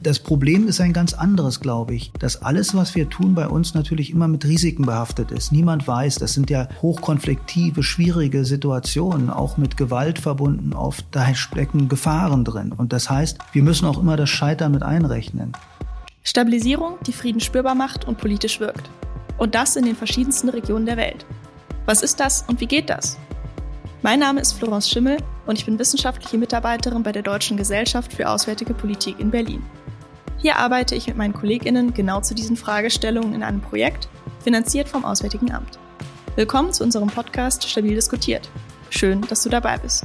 Das Problem ist ein ganz anderes, glaube ich, dass alles, was wir tun, bei uns natürlich immer mit Risiken behaftet ist. Niemand weiß, das sind ja hochkonfliktive, schwierige Situationen, auch mit Gewalt verbunden. Oft da stecken Gefahren drin. Und das heißt, wir müssen auch immer das Scheitern mit einrechnen. Stabilisierung, die Frieden spürbar macht und politisch wirkt. Und das in den verschiedensten Regionen der Welt. Was ist das und wie geht das? Mein Name ist Florence Schimmel und ich bin wissenschaftliche Mitarbeiterin bei der Deutschen Gesellschaft für Auswärtige Politik in Berlin. Hier arbeite ich mit meinen KollegInnen genau zu diesen Fragestellungen in einem Projekt, finanziert vom Auswärtigen Amt. Willkommen zu unserem Podcast Stabil diskutiert. Schön, dass du dabei bist.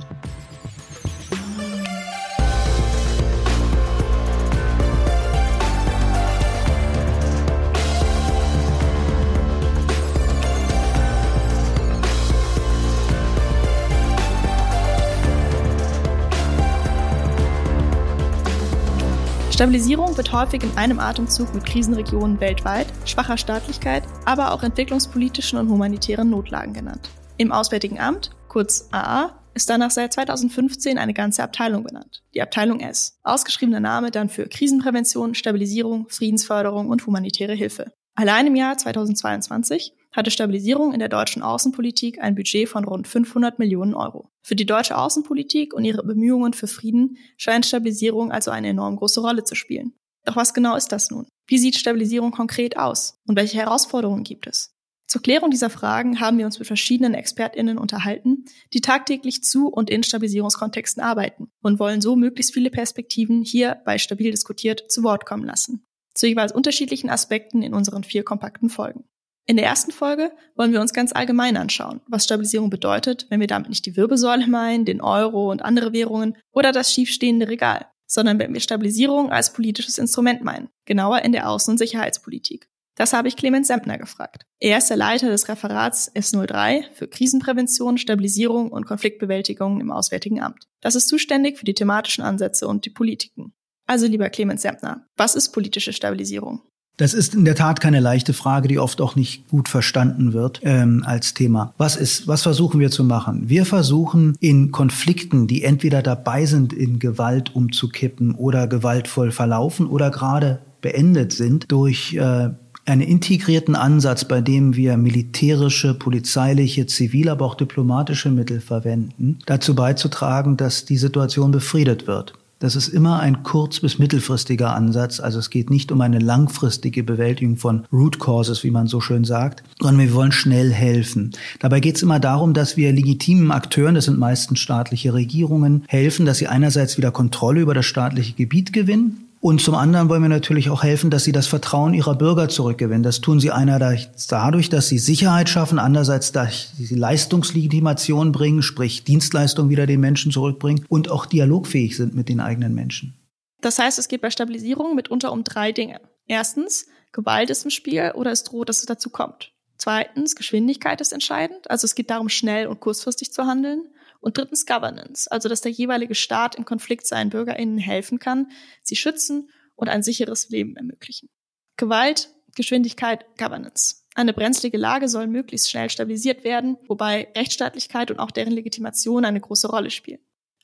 Stabilisierung wird häufig in einem Atemzug mit Krisenregionen weltweit, schwacher Staatlichkeit, aber auch entwicklungspolitischen und humanitären Notlagen genannt. Im Auswärtigen Amt, kurz AA, ist danach seit 2015 eine ganze Abteilung benannt, die Abteilung S. Ausgeschriebener Name dann für Krisenprävention, Stabilisierung, Friedensförderung und humanitäre Hilfe. Allein im Jahr 2022 hatte Stabilisierung in der deutschen Außenpolitik ein Budget von rund 500 Millionen Euro. Für die deutsche Außenpolitik und ihre Bemühungen für Frieden scheint Stabilisierung also eine enorm große Rolle zu spielen. Doch was genau ist das nun? Wie sieht Stabilisierung konkret aus? Und welche Herausforderungen gibt es? Zur Klärung dieser Fragen haben wir uns mit verschiedenen ExpertInnen unterhalten, die tagtäglich zu und in Stabilisierungskontexten arbeiten und wollen so möglichst viele Perspektiven hier bei Stabil diskutiert zu Wort kommen lassen. Zu jeweils unterschiedlichen Aspekten in unseren vier kompakten Folgen. In der ersten Folge wollen wir uns ganz allgemein anschauen, was Stabilisierung bedeutet, wenn wir damit nicht die Wirbelsäule meinen, den Euro und andere Währungen oder das schiefstehende Regal, sondern wenn wir Stabilisierung als politisches Instrument meinen, genauer in der Außen- und Sicherheitspolitik. Das habe ich Clemens Sempner gefragt. Er ist der Leiter des Referats S03 für Krisenprävention, Stabilisierung und Konfliktbewältigung im Auswärtigen Amt. Das ist zuständig für die thematischen Ansätze und die Politiken. Also lieber Clemens Sempner, was ist politische Stabilisierung? Das ist in der Tat keine leichte Frage, die oft auch nicht gut verstanden wird ähm, als Thema. Was ist, was versuchen wir zu machen? Wir versuchen in Konflikten, die entweder dabei sind, in Gewalt umzukippen oder gewaltvoll verlaufen oder gerade beendet sind, durch äh, einen integrierten Ansatz, bei dem wir militärische, polizeiliche, zivil, aber auch diplomatische Mittel verwenden, dazu beizutragen, dass die Situation befriedet wird. Das ist immer ein kurz- bis mittelfristiger Ansatz. Also es geht nicht um eine langfristige Bewältigung von Root Causes, wie man so schön sagt, sondern wir wollen schnell helfen. Dabei geht es immer darum, dass wir legitimen Akteuren, das sind meistens staatliche Regierungen, helfen, dass sie einerseits wieder Kontrolle über das staatliche Gebiet gewinnen und zum anderen wollen wir natürlich auch helfen, dass sie das Vertrauen ihrer Bürger zurückgewinnen. Das tun sie einerseits dadurch, dass sie Sicherheit schaffen, andererseits, dass sie Leistungslegitimation bringen, sprich Dienstleistungen wieder den Menschen zurückbringen und auch dialogfähig sind mit den eigenen Menschen. Das heißt, es geht bei Stabilisierung mitunter um drei Dinge. Erstens, Gewalt ist im Spiel oder es droht, dass es dazu kommt. Zweitens, Geschwindigkeit ist entscheidend. Also es geht darum, schnell und kurzfristig zu handeln. Und drittens Governance, also dass der jeweilige Staat im Konflikt seinen BürgerInnen helfen kann, sie schützen und ein sicheres Leben ermöglichen. Gewalt, Geschwindigkeit, Governance. Eine brenzlige Lage soll möglichst schnell stabilisiert werden, wobei Rechtsstaatlichkeit und auch deren Legitimation eine große Rolle spielen.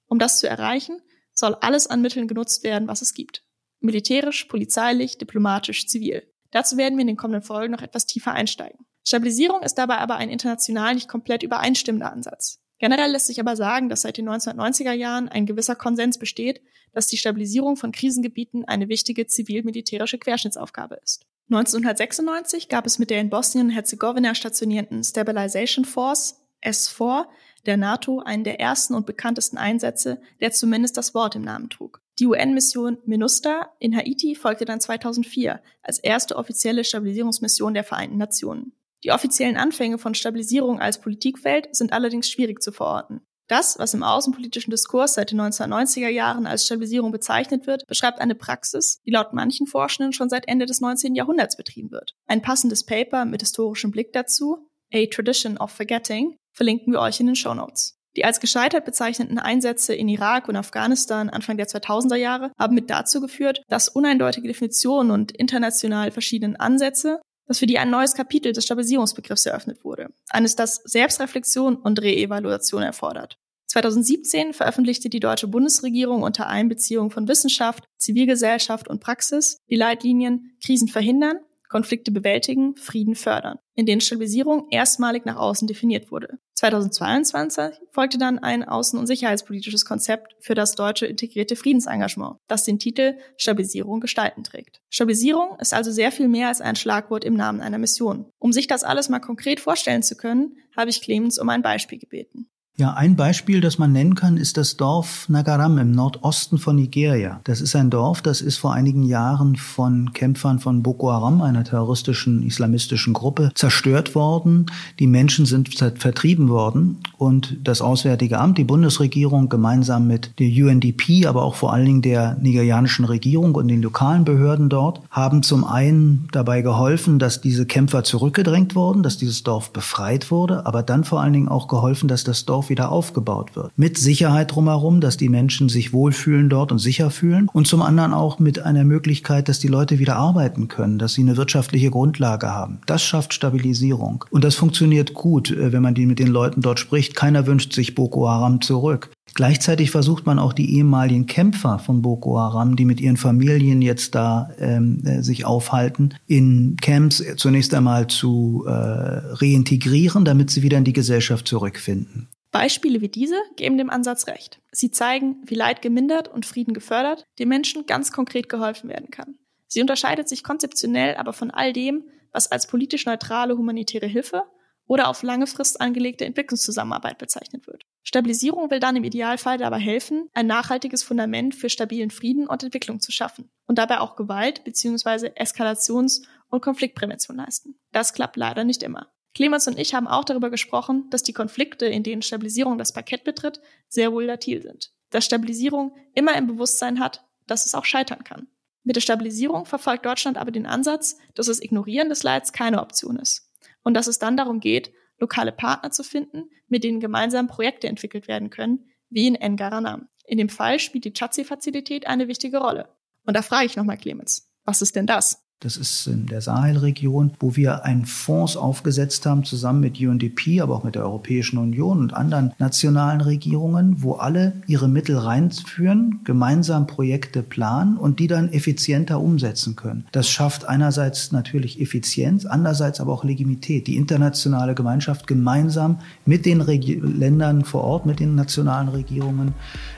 Um das zu erreichen, soll alles an Mitteln genutzt werden, was es gibt. Militärisch, polizeilich, diplomatisch, zivil. Dazu werden wir in den kommenden Folgen noch etwas tiefer einsteigen. Stabilisierung ist dabei aber ein international nicht komplett übereinstimmender Ansatz. Generell lässt sich aber sagen, dass seit den 1990er Jahren ein gewisser Konsens besteht, dass die Stabilisierung von Krisengebieten eine wichtige zivil-militärische Querschnittsaufgabe ist. 1996 gab es mit der in Bosnien-Herzegowina stationierten Stabilization Force S4 der NATO einen der ersten und bekanntesten Einsätze, der zumindest das Wort im Namen trug. Die UN-Mission MINUSTA in Haiti folgte dann 2004 als erste offizielle Stabilisierungsmission der Vereinten Nationen. Die offiziellen Anfänge von Stabilisierung als Politikfeld sind allerdings schwierig zu verorten. Das, was im außenpolitischen Diskurs seit den 1990er Jahren als Stabilisierung bezeichnet wird, beschreibt eine Praxis, die laut manchen Forschenden schon seit Ende des 19. Jahrhunderts betrieben wird. Ein passendes Paper mit historischem Blick dazu, A Tradition of Forgetting, verlinken wir euch in den Show Notes. Die als gescheitert bezeichneten Einsätze in Irak und Afghanistan Anfang der 2000er Jahre haben mit dazu geführt, dass uneindeutige Definitionen und international verschiedenen Ansätze dass für die ein neues Kapitel des Stabilisierungsbegriffs eröffnet wurde. Eines, das Selbstreflexion und Reevaluation erfordert. 2017 veröffentlichte die deutsche Bundesregierung unter Einbeziehung von Wissenschaft, Zivilgesellschaft und Praxis die Leitlinien Krisen verhindern, Konflikte bewältigen, Frieden fördern, in denen Stabilisierung erstmalig nach außen definiert wurde. 2022 folgte dann ein außen- und sicherheitspolitisches Konzept für das deutsche integrierte Friedensengagement, das den Titel Stabilisierung gestalten trägt. Stabilisierung ist also sehr viel mehr als ein Schlagwort im Namen einer Mission. Um sich das alles mal konkret vorstellen zu können, habe ich Clemens um ein Beispiel gebeten. Ja, ein Beispiel, das man nennen kann, ist das Dorf Nagaram im Nordosten von Nigeria. Das ist ein Dorf, das ist vor einigen Jahren von Kämpfern von Boko Haram, einer terroristischen islamistischen Gruppe, zerstört worden. Die Menschen sind vertrieben worden und das Auswärtige Amt, die Bundesregierung gemeinsam mit der UNDP, aber auch vor allen Dingen der nigerianischen Regierung und den lokalen Behörden dort, haben zum einen dabei geholfen, dass diese Kämpfer zurückgedrängt wurden, dass dieses Dorf befreit wurde, aber dann vor allen Dingen auch geholfen, dass das Dorf wieder aufgebaut wird. Mit Sicherheit drumherum, dass die Menschen sich wohlfühlen dort und sicher fühlen und zum anderen auch mit einer Möglichkeit, dass die Leute wieder arbeiten können, dass sie eine wirtschaftliche Grundlage haben. Das schafft Stabilisierung. Und das funktioniert gut, äh, wenn man die mit den Leuten dort spricht. Keiner wünscht sich Boko Haram zurück. Gleichzeitig versucht man auch die ehemaligen Kämpfer von Boko Haram, die mit ihren Familien jetzt da ähm, äh, sich aufhalten, in Camps zunächst einmal zu äh, reintegrieren, damit sie wieder in die Gesellschaft zurückfinden. Beispiele wie diese geben dem Ansatz recht. Sie zeigen, wie Leid gemindert und Frieden gefördert den Menschen ganz konkret geholfen werden kann. Sie unterscheidet sich konzeptionell aber von all dem, was als politisch neutrale humanitäre Hilfe oder auf lange Frist angelegte Entwicklungszusammenarbeit bezeichnet wird. Stabilisierung will dann im Idealfall dabei helfen, ein nachhaltiges Fundament für stabilen Frieden und Entwicklung zu schaffen und dabei auch Gewalt bzw. Eskalations- und Konfliktprävention leisten. Das klappt leider nicht immer. Clemens und ich haben auch darüber gesprochen, dass die Konflikte, in denen Stabilisierung das Parkett betritt, sehr volatil sind. Dass Stabilisierung immer im Bewusstsein hat, dass es auch scheitern kann. Mit der Stabilisierung verfolgt Deutschland aber den Ansatz, dass das Ignorieren des Leids keine Option ist. Und dass es dann darum geht, lokale Partner zu finden, mit denen gemeinsam Projekte entwickelt werden können, wie in Ngaranam. In dem Fall spielt die Chazi-Fazilität eine wichtige Rolle. Und da frage ich nochmal Clemens, was ist denn das? Das ist in der Sahelregion, wo wir einen Fonds aufgesetzt haben, zusammen mit UNDP, aber auch mit der Europäischen Union und anderen nationalen Regierungen, wo alle ihre Mittel reinführen, gemeinsam Projekte planen und die dann effizienter umsetzen können. Das schafft einerseits natürlich Effizienz, andererseits aber auch Legitimität. Die internationale Gemeinschaft gemeinsam mit den Regi Ländern vor Ort, mit den nationalen Regierungen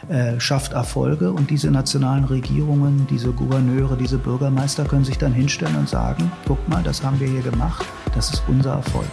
äh, schafft Erfolge und diese nationalen Regierungen, diese Gouverneure, diese Bürgermeister können sich dann hinschauen hinstellen und sagen, guck mal, das haben wir hier gemacht, das ist unser Erfolg.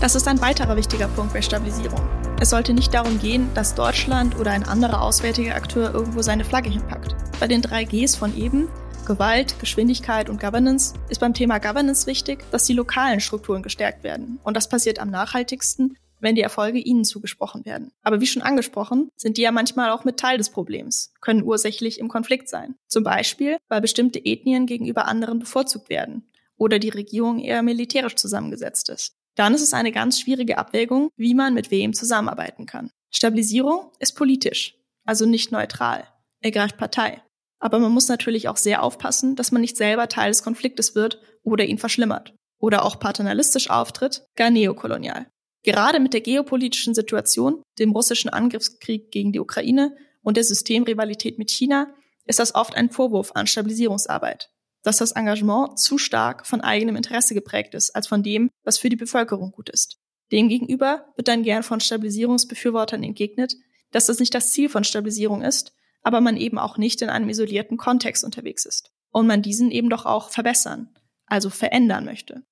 Das ist ein weiterer wichtiger Punkt bei Stabilisierung. Es sollte nicht darum gehen, dass Deutschland oder ein anderer auswärtiger Akteur irgendwo seine Flagge hinpackt. Bei den drei Gs von eben, Gewalt, Geschwindigkeit und Governance, ist beim Thema Governance wichtig, dass die lokalen Strukturen gestärkt werden. Und das passiert am nachhaltigsten, wenn die Erfolge ihnen zugesprochen werden. Aber wie schon angesprochen, sind die ja manchmal auch mit Teil des Problems, können ursächlich im Konflikt sein. Zum Beispiel, weil bestimmte Ethnien gegenüber anderen bevorzugt werden oder die Regierung eher militärisch zusammengesetzt ist dann ist es eine ganz schwierige Abwägung, wie man mit wem zusammenarbeiten kann. Stabilisierung ist politisch, also nicht neutral. Er greift Partei. Aber man muss natürlich auch sehr aufpassen, dass man nicht selber Teil des Konfliktes wird oder ihn verschlimmert. Oder auch paternalistisch auftritt, gar neokolonial. Gerade mit der geopolitischen Situation, dem russischen Angriffskrieg gegen die Ukraine und der Systemrivalität mit China ist das oft ein Vorwurf an Stabilisierungsarbeit dass das Engagement zu stark von eigenem Interesse geprägt ist, als von dem, was für die Bevölkerung gut ist. Demgegenüber wird dann gern von Stabilisierungsbefürwortern entgegnet, dass das nicht das Ziel von Stabilisierung ist, aber man eben auch nicht in einem isolierten Kontext unterwegs ist und man diesen eben doch auch verbessern, also verändern möchte.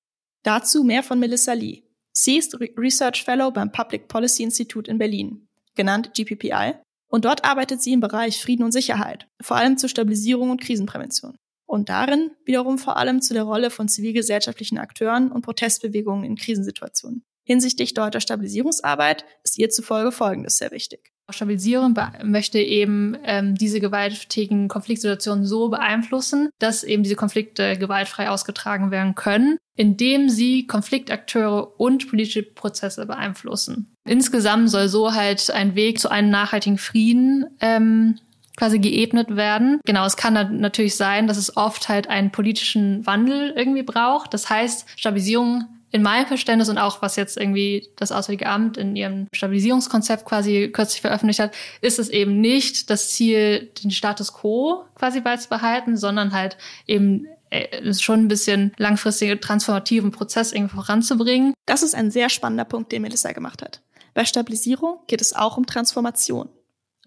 Dazu mehr von Melissa Lee. Sie ist Research Fellow beim Public Policy Institute in Berlin, genannt GPPI, und dort arbeitet sie im Bereich Frieden und Sicherheit, vor allem zur Stabilisierung und Krisenprävention und darin wiederum vor allem zu der Rolle von zivilgesellschaftlichen Akteuren und Protestbewegungen in Krisensituationen. Hinsichtlich deutscher Stabilisierungsarbeit ist ihr zufolge Folgendes sehr wichtig. Stabilisierung möchte eben ähm, diese gewalttätigen Konfliktsituationen so beeinflussen, dass eben diese Konflikte gewaltfrei ausgetragen werden können, indem sie Konfliktakteure und politische Prozesse beeinflussen. Insgesamt soll so halt ein Weg zu einem nachhaltigen Frieden ähm, quasi geebnet werden. Genau, es kann natürlich sein, dass es oft halt einen politischen Wandel irgendwie braucht. Das heißt, Stabilisierung in meinem Verständnis und auch was jetzt irgendwie das Auswärtige Amt in ihrem Stabilisierungskonzept quasi kürzlich veröffentlicht hat, ist es eben nicht das Ziel, den Status quo quasi beizubehalten, sondern halt eben äh, schon ein bisschen langfristige transformativen Prozess irgendwie voranzubringen. Das ist ein sehr spannender Punkt, den Melissa gemacht hat. Bei Stabilisierung geht es auch um Transformation.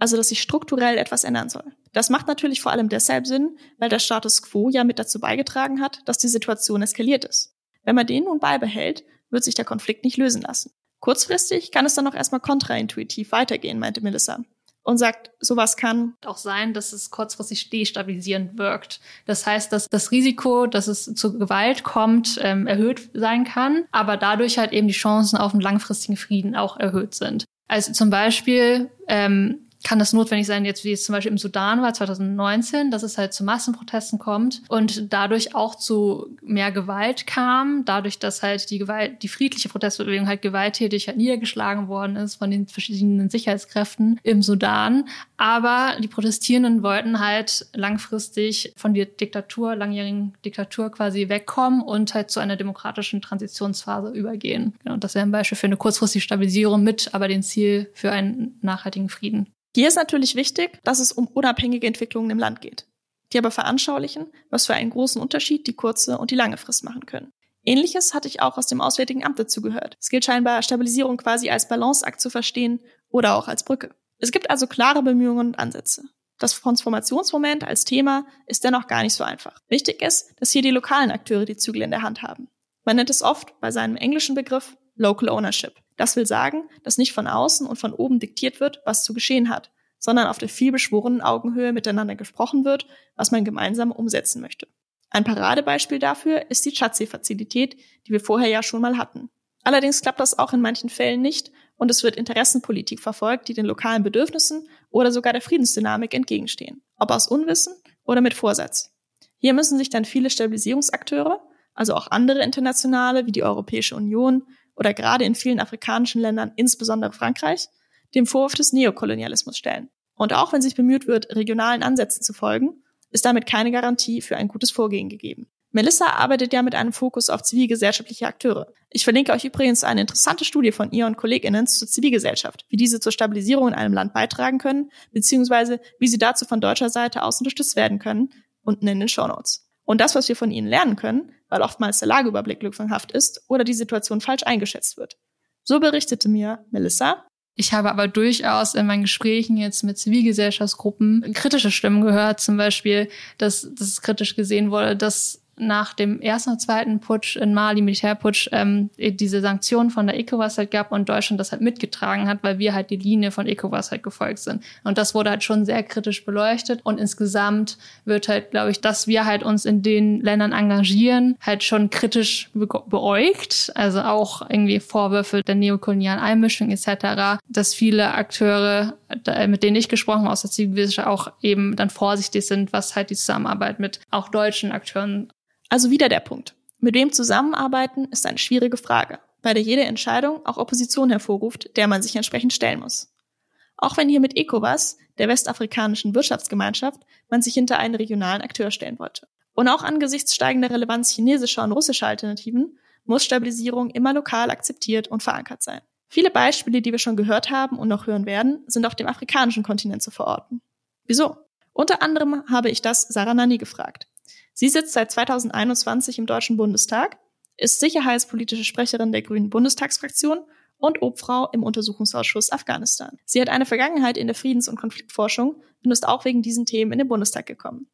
Also, dass sich strukturell etwas ändern soll. Das macht natürlich vor allem deshalb Sinn, weil der Status quo ja mit dazu beigetragen hat, dass die Situation eskaliert ist. Wenn man den nun beibehält, wird sich der Konflikt nicht lösen lassen. Kurzfristig kann es dann noch erstmal kontraintuitiv weitergehen, meinte Melissa. Und sagt, sowas kann auch sein, dass es kurzfristig destabilisierend wirkt. Das heißt, dass das Risiko, dass es zu Gewalt kommt, ähm, erhöht sein kann, aber dadurch halt eben die Chancen auf einen langfristigen Frieden auch erhöht sind. Also zum Beispiel ähm, kann das notwendig sein, jetzt wie es zum Beispiel im Sudan war 2019, dass es halt zu Massenprotesten kommt und dadurch auch zu mehr Gewalt kam, dadurch, dass halt die Gewalt, die friedliche Protestbewegung halt gewalttätig halt niedergeschlagen worden ist von den verschiedenen Sicherheitskräften im Sudan. Aber die Protestierenden wollten halt langfristig von der Diktatur, langjährigen Diktatur quasi wegkommen und halt zu einer demokratischen Transitionsphase übergehen. Genau, das wäre ein Beispiel für eine kurzfristige Stabilisierung mit aber dem Ziel für einen nachhaltigen Frieden. Hier ist natürlich wichtig, dass es um unabhängige Entwicklungen im Land geht, die aber veranschaulichen, was für einen großen Unterschied die kurze und die lange Frist machen können. Ähnliches hatte ich auch aus dem Auswärtigen Amt dazu gehört. Es gilt scheinbar, Stabilisierung quasi als Balanceakt zu verstehen oder auch als Brücke. Es gibt also klare Bemühungen und Ansätze. Das Transformationsmoment als Thema ist dennoch gar nicht so einfach. Wichtig ist, dass hier die lokalen Akteure die Zügel in der Hand haben. Man nennt es oft bei seinem englischen Begriff Local Ownership. Das will sagen, dass nicht von außen und von oben diktiert wird, was zu geschehen hat, sondern auf der vielbeschworenen Augenhöhe miteinander gesprochen wird, was man gemeinsam umsetzen möchte. Ein Paradebeispiel dafür ist die Chatsee-Fazilität, die wir vorher ja schon mal hatten. Allerdings klappt das auch in manchen Fällen nicht und es wird Interessenpolitik verfolgt, die den lokalen Bedürfnissen oder sogar der Friedensdynamik entgegenstehen, ob aus Unwissen oder mit Vorsatz. Hier müssen sich dann viele Stabilisierungsakteure, also auch andere internationale wie die Europäische Union, oder gerade in vielen afrikanischen Ländern, insbesondere Frankreich, dem Vorwurf des Neokolonialismus stellen. Und auch wenn sich bemüht wird, regionalen Ansätzen zu folgen, ist damit keine Garantie für ein gutes Vorgehen gegeben. Melissa arbeitet ja mit einem Fokus auf zivilgesellschaftliche Akteure. Ich verlinke euch übrigens eine interessante Studie von ihr und KollegInnen zur Zivilgesellschaft, wie diese zur Stabilisierung in einem Land beitragen können, beziehungsweise wie sie dazu von deutscher Seite aus unterstützt werden können, unten in den Show Notes. Und das, was wir von ihnen lernen können, weil oftmals der Lageüberblick lückenhaft ist oder die Situation falsch eingeschätzt wird. So berichtete mir Melissa. Ich habe aber durchaus in meinen Gesprächen jetzt mit Zivilgesellschaftsgruppen kritische Stimmen gehört, zum Beispiel, dass, dass es kritisch gesehen wurde, dass nach dem ersten und zweiten Putsch in Mali, Militärputsch, ähm, diese Sanktionen von der ECOWAS halt gab und Deutschland das halt mitgetragen hat, weil wir halt die Linie von ECOWAS halt gefolgt sind. Und das wurde halt schon sehr kritisch beleuchtet. Und insgesamt wird halt, glaube ich, dass wir halt uns in den Ländern engagieren, halt schon kritisch be beäugt. Also auch irgendwie Vorwürfe der neokolonialen Einmischung etc., dass viele Akteure, mit denen ich gesprochen habe aus der Zivilgesellschaft, auch eben dann vorsichtig sind, was halt die Zusammenarbeit mit auch deutschen Akteuren also wieder der Punkt. Mit wem zusammenarbeiten ist eine schwierige Frage, bei der jede Entscheidung auch Opposition hervorruft, der man sich entsprechend stellen muss. Auch wenn hier mit ECOWAS, der westafrikanischen Wirtschaftsgemeinschaft, man sich hinter einen regionalen Akteur stellen wollte. Und auch angesichts steigender Relevanz chinesischer und russischer Alternativen muss Stabilisierung immer lokal akzeptiert und verankert sein. Viele Beispiele, die wir schon gehört haben und noch hören werden, sind auf dem afrikanischen Kontinent zu verorten. Wieso? Unter anderem habe ich das Sarah Nani gefragt. Sie sitzt seit 2021 im Deutschen Bundestag, ist sicherheitspolitische Sprecherin der Grünen Bundestagsfraktion und Obfrau im Untersuchungsausschuss Afghanistan. Sie hat eine Vergangenheit in der Friedens- und Konfliktforschung und ist auch wegen diesen Themen in den Bundestag gekommen.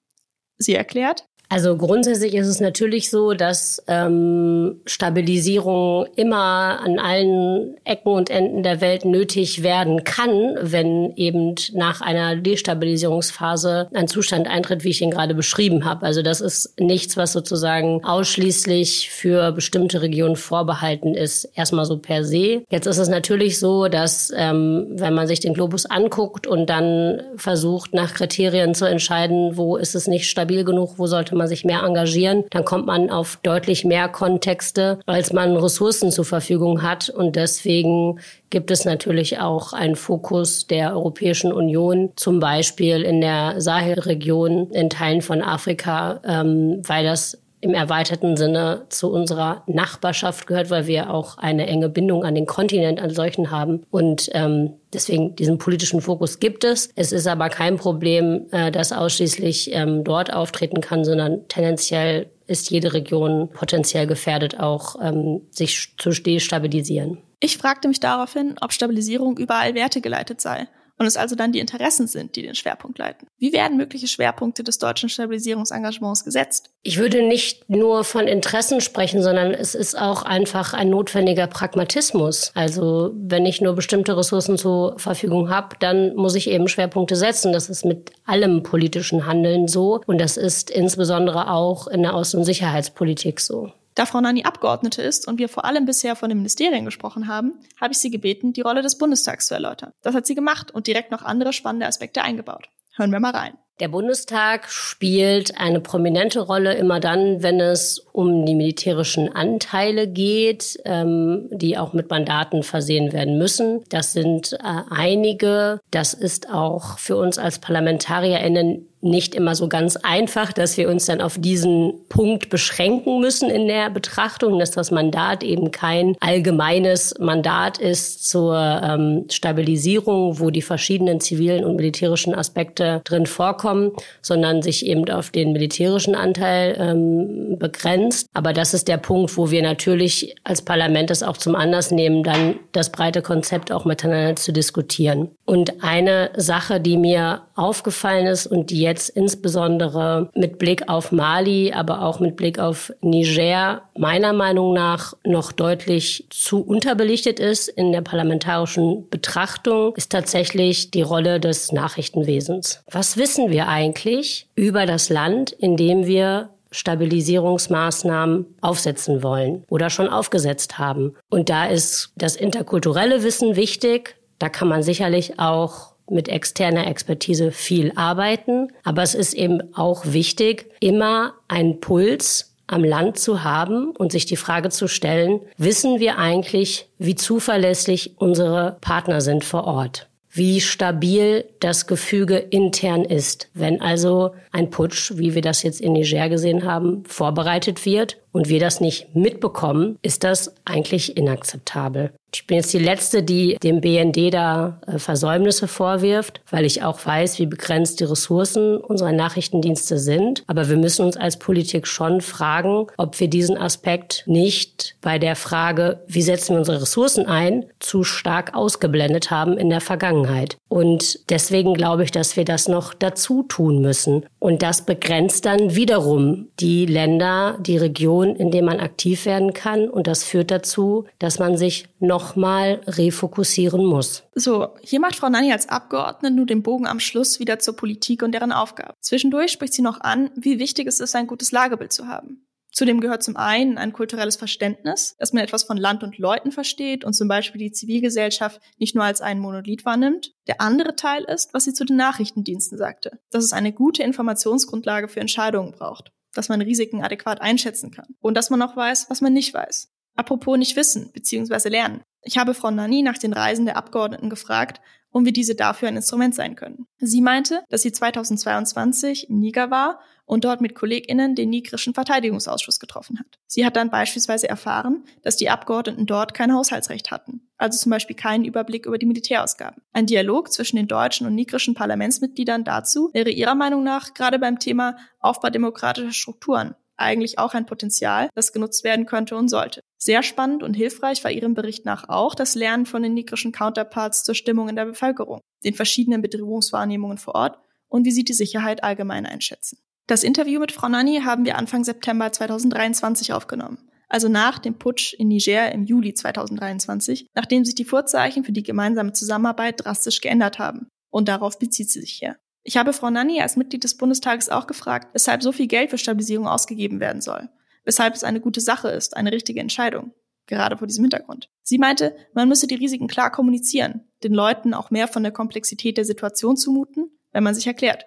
Sie erklärt, Also grundsätzlich ist es natürlich so, dass ähm, Stabilisierung immer an allen Ecken und Enden der Welt nötig werden kann, wenn eben nach einer Destabilisierungsphase ein Zustand eintritt, wie ich ihn gerade beschrieben habe. Also das ist nichts, was sozusagen ausschließlich für bestimmte Regionen vorbehalten ist, erstmal so per se. Jetzt ist es natürlich so, dass ähm, wenn man sich den Globus anguckt und dann versucht, nach Kriterien zu entscheiden, wo ist es nicht stabil genug, wo sollte man sich mehr engagieren, dann kommt man auf deutlich mehr Kontexte, als man Ressourcen zur Verfügung hat. Und deswegen gibt es natürlich auch einen Fokus der Europäischen Union, zum Beispiel in der Sahelregion, in Teilen von Afrika, ähm, weil das im erweiterten Sinne zu unserer Nachbarschaft gehört, weil wir auch eine enge Bindung an den Kontinent an solchen haben. Und ähm, deswegen diesen politischen Fokus gibt es. Es ist aber kein Problem, äh, das ausschließlich ähm, dort auftreten kann, sondern tendenziell ist jede Region potenziell gefährdet, auch ähm, sich zu destabilisieren. Ich fragte mich daraufhin, ob Stabilisierung überall wertegeleitet sei und es also dann die Interessen sind, die den Schwerpunkt leiten. Wie werden mögliche Schwerpunkte des deutschen Stabilisierungsengagements gesetzt? Ich würde nicht nur von Interessen sprechen, sondern es ist auch einfach ein notwendiger Pragmatismus. Also wenn ich nur bestimmte Ressourcen zur Verfügung habe, dann muss ich eben Schwerpunkte setzen. Das ist mit allem politischen Handeln so und das ist insbesondere auch in der Außen- und Sicherheitspolitik so. Da Frau Nani Abgeordnete ist und wir vor allem bisher von den Ministerien gesprochen haben, habe ich sie gebeten, die Rolle des Bundestags zu erläutern. Das hat sie gemacht und direkt noch andere spannende Aspekte eingebaut. Hören wir mal rein. Der Bundestag spielt eine prominente Rolle immer dann, wenn es um die militärischen Anteile geht, ähm, die auch mit Mandaten versehen werden müssen. Das sind äh, einige. Das ist auch für uns als ParlamentarierInnen nicht immer so ganz einfach, dass wir uns dann auf diesen Punkt beschränken müssen in der Betrachtung, dass das Mandat eben kein allgemeines Mandat ist zur ähm, Stabilisierung, wo die verschiedenen zivilen und militärischen Aspekte drin vorkommen, sondern sich eben auf den militärischen Anteil ähm, begrenzt. Aber das ist der Punkt, wo wir natürlich als Parlament das auch zum Anlass nehmen, dann das breite Konzept auch miteinander zu diskutieren. Und eine Sache, die mir aufgefallen ist und die jetzt insbesondere mit Blick auf Mali, aber auch mit Blick auf Niger meiner Meinung nach noch deutlich zu unterbelichtet ist in der parlamentarischen Betrachtung, ist tatsächlich die Rolle des Nachrichtenwesens. Was wissen wir eigentlich über das Land, in dem wir Stabilisierungsmaßnahmen aufsetzen wollen oder schon aufgesetzt haben. Und da ist das interkulturelle Wissen wichtig. Da kann man sicherlich auch mit externer Expertise viel arbeiten. Aber es ist eben auch wichtig, immer einen Puls am Land zu haben und sich die Frage zu stellen, wissen wir eigentlich, wie zuverlässig unsere Partner sind vor Ort? Wie stabil das Gefüge intern ist. Wenn also ein Putsch, wie wir das jetzt in Niger gesehen haben, vorbereitet wird und wir das nicht mitbekommen, ist das eigentlich inakzeptabel. Ich bin jetzt die Letzte, die dem BND da äh, Versäumnisse vorwirft, weil ich auch weiß, wie begrenzt die Ressourcen unserer Nachrichtendienste sind. Aber wir müssen uns als Politik schon fragen, ob wir diesen Aspekt nicht bei der Frage, wie setzen wir unsere Ressourcen ein, zu stark ausgeblendet haben in der Vergangenheit. Und deswegen glaube ich, dass wir das noch dazu tun müssen. Und das begrenzt dann wiederum die Länder, die Region, in denen man aktiv werden kann. Und das führt dazu, dass man sich noch nochmal refokussieren muss. So, hier macht Frau Nanni als Abgeordnete nur den Bogen am Schluss wieder zur Politik und deren Aufgabe. Zwischendurch spricht sie noch an, wie wichtig es ist, ein gutes Lagebild zu haben. Zudem gehört zum einen ein kulturelles Verständnis, dass man etwas von Land und Leuten versteht und zum Beispiel die Zivilgesellschaft nicht nur als einen Monolith wahrnimmt. Der andere Teil ist, was sie zu den Nachrichtendiensten sagte, dass es eine gute Informationsgrundlage für Entscheidungen braucht, dass man Risiken adäquat einschätzen kann und dass man auch weiß, was man nicht weiß. Apropos nicht wissen bzw. lernen. Ich habe Frau Nani nach den Reisen der Abgeordneten gefragt und wie diese dafür ein Instrument sein können. Sie meinte, dass sie 2022 im Niger war und dort mit KollegInnen den nigrischen Verteidigungsausschuss getroffen hat. Sie hat dann beispielsweise erfahren, dass die Abgeordneten dort kein Haushaltsrecht hatten, also zum Beispiel keinen Überblick über die Militärausgaben. Ein Dialog zwischen den deutschen und nigrischen Parlamentsmitgliedern dazu wäre ihrer Meinung nach gerade beim Thema Aufbau demokratischer Strukturen eigentlich auch ein Potenzial, das genutzt werden könnte und sollte. Sehr spannend und hilfreich war Ihrem Bericht nach auch das Lernen von den nigrischen Counterparts zur Stimmung in der Bevölkerung, den verschiedenen Bedrohungswahrnehmungen vor Ort und wie Sie die Sicherheit allgemein einschätzen. Das Interview mit Frau Nanni haben wir Anfang September 2023 aufgenommen, also nach dem Putsch in Niger im Juli 2023, nachdem sich die Vorzeichen für die gemeinsame Zusammenarbeit drastisch geändert haben. Und darauf bezieht sie sich hier. Ich habe Frau Nanni als Mitglied des Bundestages auch gefragt, weshalb so viel Geld für Stabilisierung ausgegeben werden soll, weshalb es eine gute Sache ist, eine richtige Entscheidung, gerade vor diesem Hintergrund. Sie meinte, man müsse die Risiken klar kommunizieren, den Leuten auch mehr von der Komplexität der Situation zumuten, wenn man sich erklärt.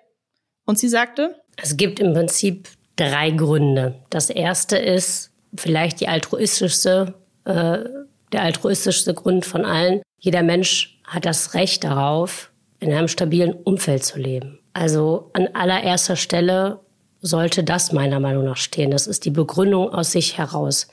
Und sie sagte, es gibt im Prinzip drei Gründe. Das erste ist vielleicht die altruistischste, äh, der altruistischste Grund von allen. Jeder Mensch hat das Recht darauf, in einem stabilen Umfeld zu leben. Also an allererster Stelle sollte das meiner Meinung nach stehen. Das ist die Begründung aus sich heraus.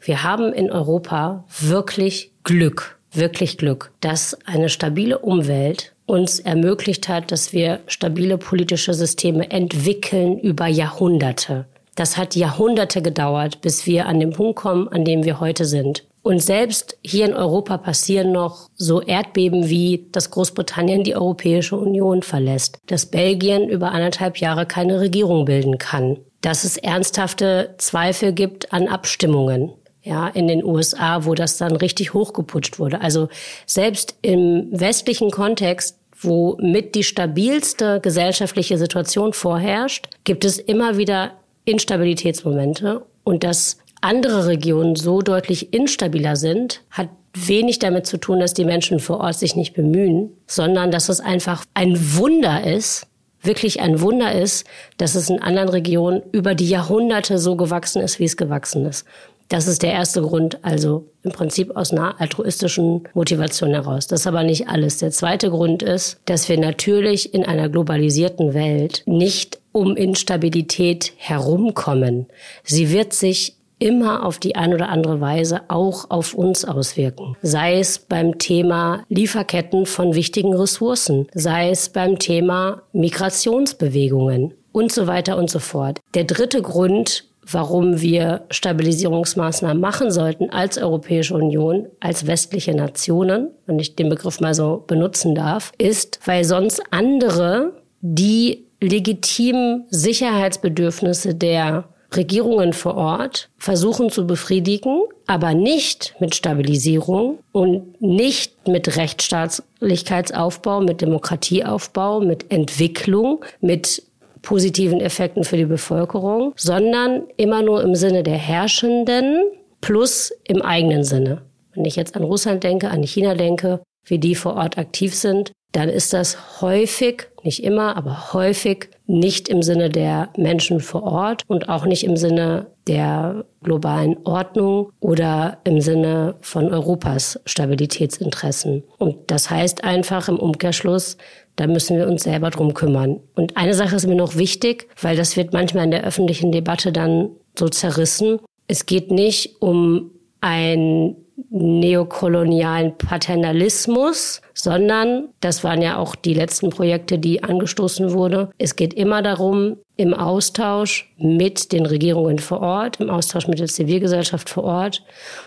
Wir haben in Europa wirklich Glück, wirklich Glück, dass eine stabile Umwelt uns ermöglicht hat, dass wir stabile politische Systeme entwickeln über Jahrhunderte. Das hat Jahrhunderte gedauert, bis wir an den Punkt kommen, an dem wir heute sind. Und selbst hier in Europa passieren noch so Erdbeben wie, dass Großbritannien die Europäische Union verlässt, dass Belgien über anderthalb Jahre keine Regierung bilden kann, dass es ernsthafte Zweifel gibt an Abstimmungen, ja, in den USA, wo das dann richtig hochgeputscht wurde. Also selbst im westlichen Kontext, wo mit die stabilste gesellschaftliche Situation vorherrscht, gibt es immer wieder Instabilitätsmomente und dass andere Regionen so deutlich instabiler sind, hat wenig damit zu tun, dass die Menschen vor Ort sich nicht bemühen, sondern dass es einfach ein Wunder ist, wirklich ein Wunder ist, dass es in anderen Regionen über die Jahrhunderte so gewachsen ist, wie es gewachsen ist. Das ist der erste Grund, also im Prinzip aus einer altruistischen Motivation heraus. Das ist aber nicht alles. Der zweite Grund ist, dass wir natürlich in einer globalisierten Welt nicht um Instabilität herumkommen. Sie wird sich immer auf die eine oder andere Weise auch auf uns auswirken. Sei es beim Thema Lieferketten von wichtigen Ressourcen, sei es beim Thema Migrationsbewegungen und so weiter und so fort. Der dritte Grund warum wir Stabilisierungsmaßnahmen machen sollten als Europäische Union, als westliche Nationen, wenn ich den Begriff mal so benutzen darf, ist, weil sonst andere die legitimen Sicherheitsbedürfnisse der Regierungen vor Ort versuchen zu befriedigen, aber nicht mit Stabilisierung und nicht mit Rechtsstaatlichkeitsaufbau, mit Demokratieaufbau, mit Entwicklung, mit positiven Effekten für die Bevölkerung, sondern immer nur im Sinne der Herrschenden plus im eigenen Sinne. Wenn ich jetzt an Russland denke, an China denke, wie die vor Ort aktiv sind, dann ist das häufig, nicht immer, aber häufig nicht im Sinne der Menschen vor Ort und auch nicht im Sinne der globalen Ordnung oder im Sinne von Europas Stabilitätsinteressen. Und das heißt einfach im Umkehrschluss, da müssen wir uns selber drum kümmern. Und eine Sache ist mir noch wichtig, weil das wird manchmal in der öffentlichen Debatte dann so zerrissen. Es geht nicht um einen neokolonialen Paternalismus, sondern das waren ja auch die letzten Projekte, die angestoßen wurden. Es geht immer darum, im Austausch mit den Regierungen vor Ort, im Austausch mit der Zivilgesellschaft vor Ort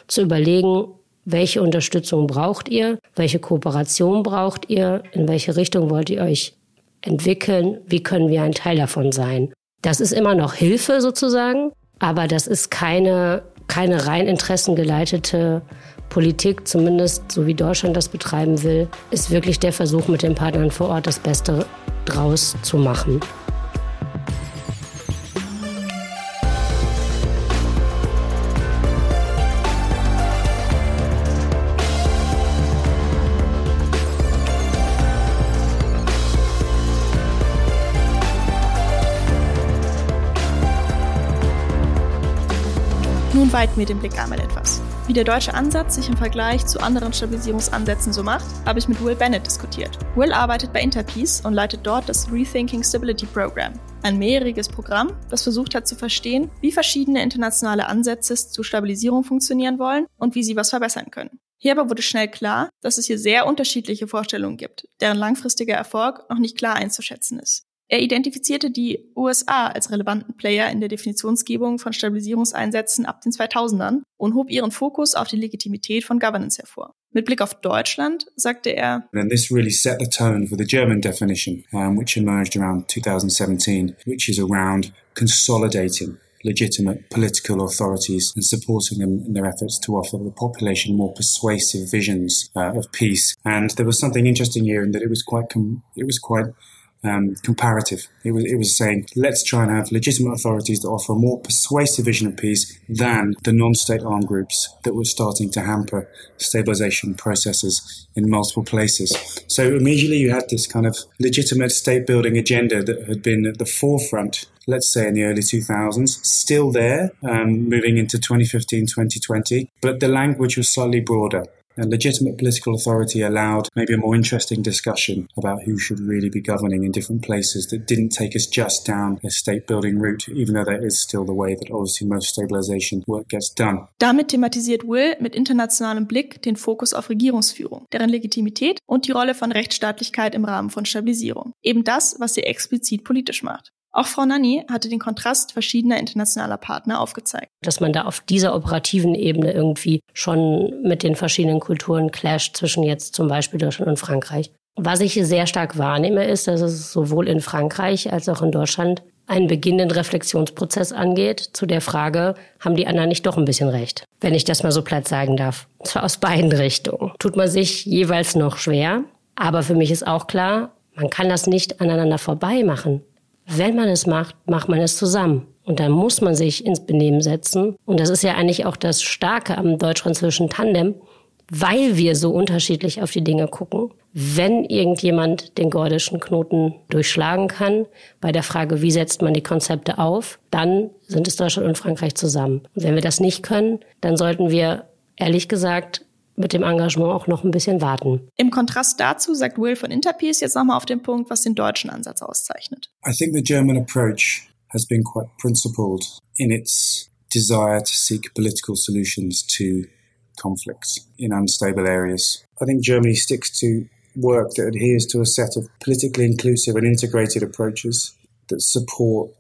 zu überlegen, welche Unterstützung braucht ihr? Welche Kooperation braucht ihr? In welche Richtung wollt ihr euch entwickeln? Wie können wir ein Teil davon sein? Das ist immer noch Hilfe sozusagen, aber das ist keine, keine rein interessengeleitete Politik, zumindest so wie Deutschland das betreiben will, ist wirklich der Versuch, mit den Partnern vor Ort das Beste draus zu machen. Weiten wir den Blick einmal etwas. Wie der deutsche Ansatz sich im Vergleich zu anderen Stabilisierungsansätzen so macht, habe ich mit Will Bennett diskutiert. Will arbeitet bei Interpeace und leitet dort das Rethinking Stability Program, ein mehrjähriges Programm, das versucht hat zu verstehen, wie verschiedene internationale Ansätze zur Stabilisierung funktionieren wollen und wie sie was verbessern können. Hierbei wurde schnell klar, dass es hier sehr unterschiedliche Vorstellungen gibt, deren langfristiger Erfolg noch nicht klar einzuschätzen ist. Er identifizierte die USA als relevanten Player in der Definitionsgebung von Stabilisierungseinsätzen ab den 2000ern und hob ihren Fokus auf die Legitimität von Governance hervor. Mit Blick auf Deutschland sagte er, And this really set the tone for the German definition, um, which emerged around 2017, which is around consolidating legitimate political authorities and supporting them in their efforts to offer the population more persuasive visions uh, of peace. And there was something interesting here in that it was quite it was quite um, comparative. It was, it was saying, let's try and have legitimate authorities that offer a more persuasive vision of peace than the non-state armed groups that were starting to hamper stabilization processes in multiple places. So immediately you had this kind of legitimate state building agenda that had been at the forefront let's say in the early 2000s, still there, um, moving into 2015, 2020, but the language was slightly broader. A legitimate political authority allowed maybe a more interesting discussion about who should really be governing in different places that didn't take us just down a state building route, even though that is still the way that obviously most stabilization work gets done. Damit thematisiert Will mit internationalem Blick den Fokus auf Regierungsführung, deren Legitimität und die Rolle von Rechtsstaatlichkeit im Rahmen von Stabilisierung. Eben das, was sie explizit politisch macht. Auch Frau Nanni hatte den Kontrast verschiedener internationaler Partner aufgezeigt. Dass man da auf dieser operativen Ebene irgendwie schon mit den verschiedenen Kulturen clasht zwischen jetzt zum Beispiel Deutschland und Frankreich. Was ich sehr stark wahrnehme, ist, dass es sowohl in Frankreich als auch in Deutschland einen beginnenden Reflexionsprozess angeht zu der Frage, haben die anderen nicht doch ein bisschen recht? Wenn ich das mal so platt sagen darf. Und zwar aus beiden Richtungen. Tut man sich jeweils noch schwer. Aber für mich ist auch klar, man kann das nicht aneinander vorbei machen. Wenn man es macht, macht man es zusammen. Und dann muss man sich ins Benehmen setzen. Und das ist ja eigentlich auch das Starke am deutsch-französischen Tandem, weil wir so unterschiedlich auf die Dinge gucken. Wenn irgendjemand den gordischen Knoten durchschlagen kann, bei der Frage, wie setzt man die Konzepte auf, dann sind es Deutschland und Frankreich zusammen. Und wenn wir das nicht können, dann sollten wir, ehrlich gesagt, mit dem Engagement auch noch ein bisschen warten. Im Kontrast dazu sagt Will von Interpeace jetzt nochmal auf den Punkt, was den deutschen Ansatz auszeichnet. I think the German approach has been quite principled in its desire to seek political solutions to conflicts in unstable areas. I think Germany sticks to work that adheres to a set of politically inclusive and integrated approaches that support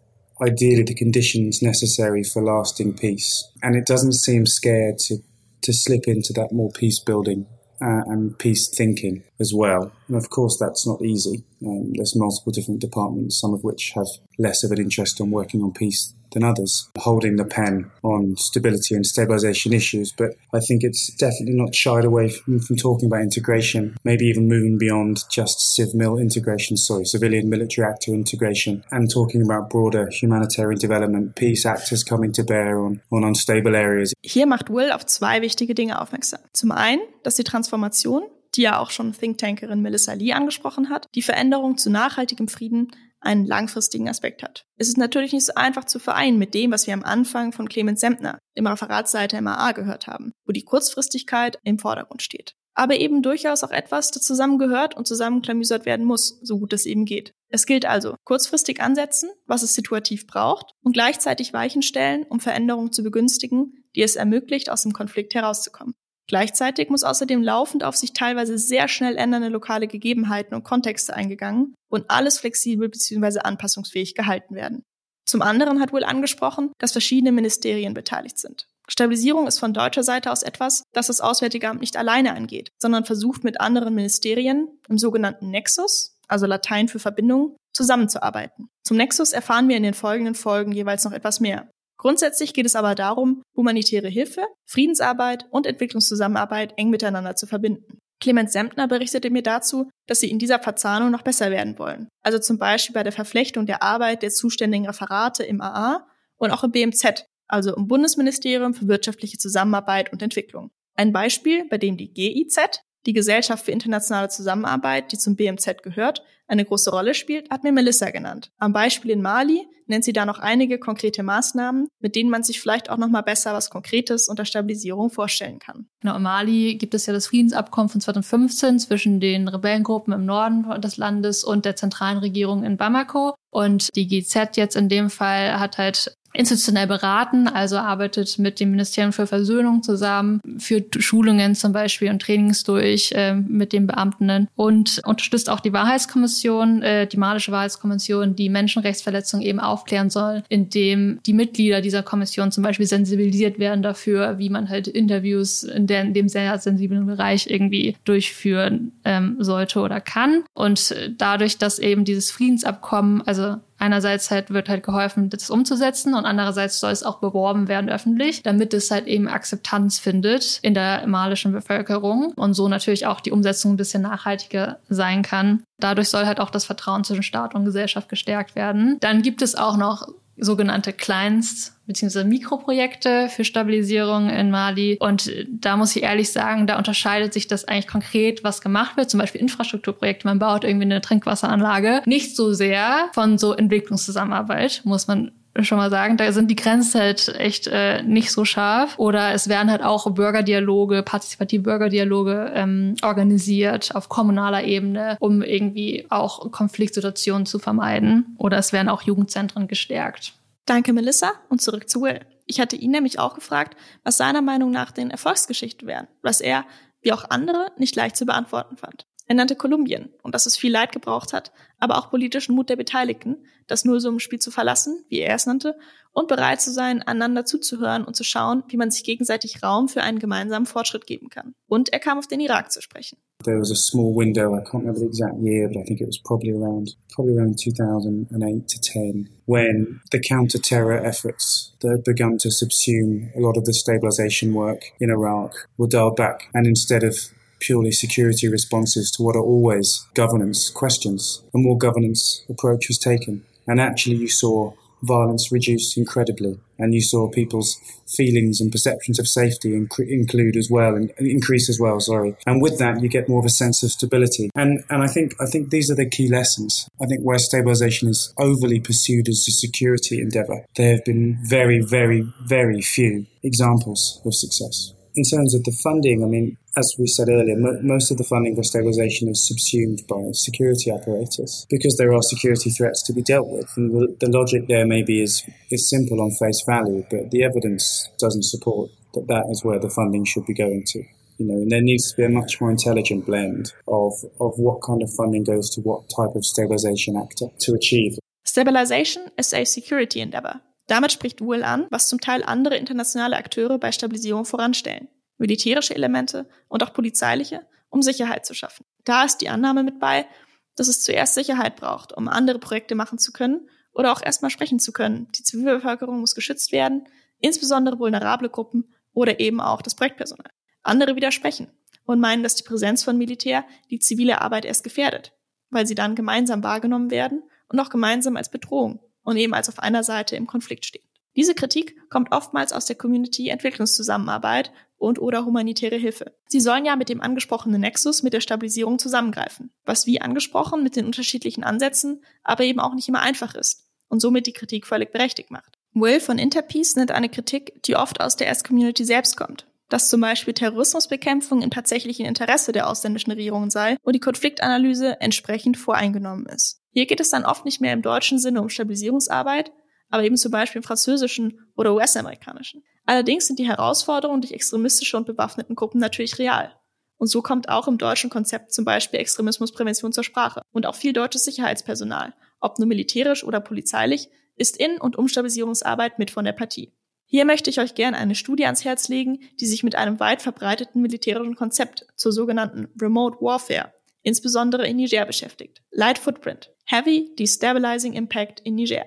ideally the conditions necessary for lasting peace. And it doesn't seem scared to to slip into that more peace building uh, and peace thinking as well. And of course, that's not easy. Um, there's multiple different departments, some of which have less of an interest on working on peace than others, holding the pen on stability and stabilization issues. But I think it's definitely not shied away from, from talking about integration, maybe even moving beyond just civ mil integration, sorry, civilian military actor integration, and talking about broader humanitarian development, peace actors coming to bear on, on unstable areas. Hier macht Will auf zwei wichtige Dinge aufmerksam. Zum einen, dass die Transformation die ja auch schon Thinktankerin Melissa Lee angesprochen hat, die Veränderung zu nachhaltigem Frieden einen langfristigen Aspekt hat. Es ist natürlich nicht so einfach zu vereinen mit dem, was wir am Anfang von Clemens Sempner im Referatsseite MAA gehört haben, wo die Kurzfristigkeit im Vordergrund steht. Aber eben durchaus auch etwas, das zusammengehört und zusammenklamüsert werden muss, so gut es eben geht. Es gilt also, kurzfristig ansetzen, was es situativ braucht, und gleichzeitig Weichen stellen, um Veränderungen zu begünstigen, die es ermöglicht, aus dem Konflikt herauszukommen. Gleichzeitig muss außerdem laufend auf sich teilweise sehr schnell ändernde lokale Gegebenheiten und Kontexte eingegangen und alles flexibel bzw. anpassungsfähig gehalten werden. Zum anderen hat Will angesprochen, dass verschiedene Ministerien beteiligt sind. Stabilisierung ist von deutscher Seite aus etwas, das das Auswärtige Amt nicht alleine angeht, sondern versucht mit anderen Ministerien im sogenannten Nexus, also Latein für Verbindung, zusammenzuarbeiten. Zum Nexus erfahren wir in den folgenden Folgen jeweils noch etwas mehr. Grundsätzlich geht es aber darum, humanitäre Hilfe, Friedensarbeit und Entwicklungszusammenarbeit eng miteinander zu verbinden. Clemens Sempner berichtete mir dazu, dass sie in dieser Verzahnung noch besser werden wollen. Also zum Beispiel bei der Verflechtung der Arbeit der zuständigen Referate im AA und auch im BMZ, also im Bundesministerium für wirtschaftliche Zusammenarbeit und Entwicklung. Ein Beispiel, bei dem die GIZ, die Gesellschaft für internationale Zusammenarbeit, die zum BMZ gehört, eine große Rolle spielt, hat mir Melissa genannt. Am Beispiel in Mali nennt sie da noch einige konkrete Maßnahmen, mit denen man sich vielleicht auch noch mal besser was Konkretes unter Stabilisierung vorstellen kann. Genau, in Mali gibt es ja das Friedensabkommen von 2015 zwischen den Rebellengruppen im Norden des Landes und der zentralen Regierung in Bamako. Und die GZ jetzt in dem Fall hat halt institutionell beraten, also arbeitet mit dem Ministerium für Versöhnung zusammen, führt Schulungen zum Beispiel und Trainings durch äh, mit den Beamten und unterstützt auch die Wahrheitskommission, äh, die malische Wahrheitskommission, die Menschenrechtsverletzungen eben aufklären soll, indem die Mitglieder dieser Kommission zum Beispiel sensibilisiert werden dafür, wie man halt Interviews in, der, in dem sehr sensiblen Bereich irgendwie durchführen ähm, sollte oder kann. Und dadurch, dass eben dieses Friedensabkommen, also einerseits halt wird halt geholfen, das umzusetzen und andererseits soll es auch beworben werden öffentlich, damit es halt eben Akzeptanz findet in der malischen Bevölkerung und so natürlich auch die Umsetzung ein bisschen nachhaltiger sein kann. Dadurch soll halt auch das Vertrauen zwischen Staat und Gesellschaft gestärkt werden. Dann gibt es auch noch sogenannte Kleinst- bzw. Mikroprojekte für Stabilisierung in Mali. Und da muss ich ehrlich sagen, da unterscheidet sich das eigentlich konkret, was gemacht wird. Zum Beispiel Infrastrukturprojekte. Man baut irgendwie eine Trinkwasseranlage. Nicht so sehr von so Entwicklungszusammenarbeit, muss man schon mal sagen, da sind die Grenzen halt echt äh, nicht so scharf. Oder es werden halt auch Bürgerdialoge, partizipative Bürgerdialoge ähm, organisiert auf kommunaler Ebene, um irgendwie auch Konfliktsituationen zu vermeiden. Oder es werden auch Jugendzentren gestärkt. Danke, Melissa. Und zurück zu Will. Ich hatte ihn nämlich auch gefragt, was seiner Meinung nach den Erfolgsgeschichten wären, was er, wie auch andere, nicht leicht zu beantworten fand. Er nannte Kolumbien und dass es viel Leid gebraucht hat, aber auch politischen Mut der Beteiligten, das Nullsummenspiel zu verlassen, wie er es nannte, und bereit zu sein, einander zuzuhören und zu schauen, wie man sich gegenseitig Raum für einen gemeinsamen Fortschritt geben kann. Und er kam auf den Irak zu sprechen. There was a small window, I can't remember the exact year, but I think it was probably around probably around 2008 to 10, when the counter-terror efforts that had begun to subsume a lot of the stabilization work in Iraq were dialed back. And instead of purely security responses to what are always governance questions. A more governance approach was taken. And actually, you saw violence reduce incredibly. And you saw people's feelings and perceptions of safety inc- include as well and increase as well. Sorry. And with that, you get more of a sense of stability. And, and I think, I think these are the key lessons. I think where stabilization is overly pursued as a security endeavor, there have been very, very, very few examples of success. In terms of the funding, I mean, as we said earlier, mo- most of the funding for stabilization is subsumed by security apparatus because there are security threats to be dealt with. And the, the logic there maybe is, is simple on face value, but the evidence doesn't support that that is where the funding should be going to. You know, and there needs to be a much more intelligent blend of, of what kind of funding goes to what type of stabilization actor to achieve. Stabilization is a security endeavor. Damit spricht Will an, was zum Teil andere internationale Akteure bei Stabilisierung voranstellen militärische Elemente und auch polizeiliche, um Sicherheit zu schaffen. Da ist die Annahme mit bei, dass es zuerst Sicherheit braucht, um andere Projekte machen zu können oder auch erstmal sprechen zu können. Die Zivilbevölkerung muss geschützt werden, insbesondere vulnerable Gruppen oder eben auch das Projektpersonal. Andere widersprechen und meinen, dass die Präsenz von Militär die zivile Arbeit erst gefährdet, weil sie dann gemeinsam wahrgenommen werden und auch gemeinsam als Bedrohung und eben als auf einer Seite im Konflikt stehen. Diese Kritik kommt oftmals aus der Community Entwicklungszusammenarbeit und oder humanitäre Hilfe. Sie sollen ja mit dem angesprochenen Nexus mit der Stabilisierung zusammengreifen, was wie angesprochen mit den unterschiedlichen Ansätzen aber eben auch nicht immer einfach ist und somit die Kritik völlig berechtigt macht. Will von Interpeace nennt eine Kritik, die oft aus der S-Community selbst kommt. Dass zum Beispiel Terrorismusbekämpfung im tatsächlichen Interesse der ausländischen Regierungen sei und die Konfliktanalyse entsprechend voreingenommen ist. Hier geht es dann oft nicht mehr im deutschen Sinne um Stabilisierungsarbeit, aber eben zum Beispiel im französischen oder US-amerikanischen. Allerdings sind die Herausforderungen durch extremistische und bewaffneten Gruppen natürlich real. Und so kommt auch im deutschen Konzept zum Beispiel Extremismusprävention zur Sprache. Und auch viel deutsches Sicherheitspersonal, ob nur militärisch oder polizeilich, ist in und um Stabilisierungsarbeit mit von der Partie. Hier möchte ich euch gerne eine Studie ans Herz legen, die sich mit einem weit verbreiteten militärischen Konzept zur sogenannten Remote Warfare, insbesondere in Niger, beschäftigt. Light Footprint. Heavy Destabilizing Impact in Niger.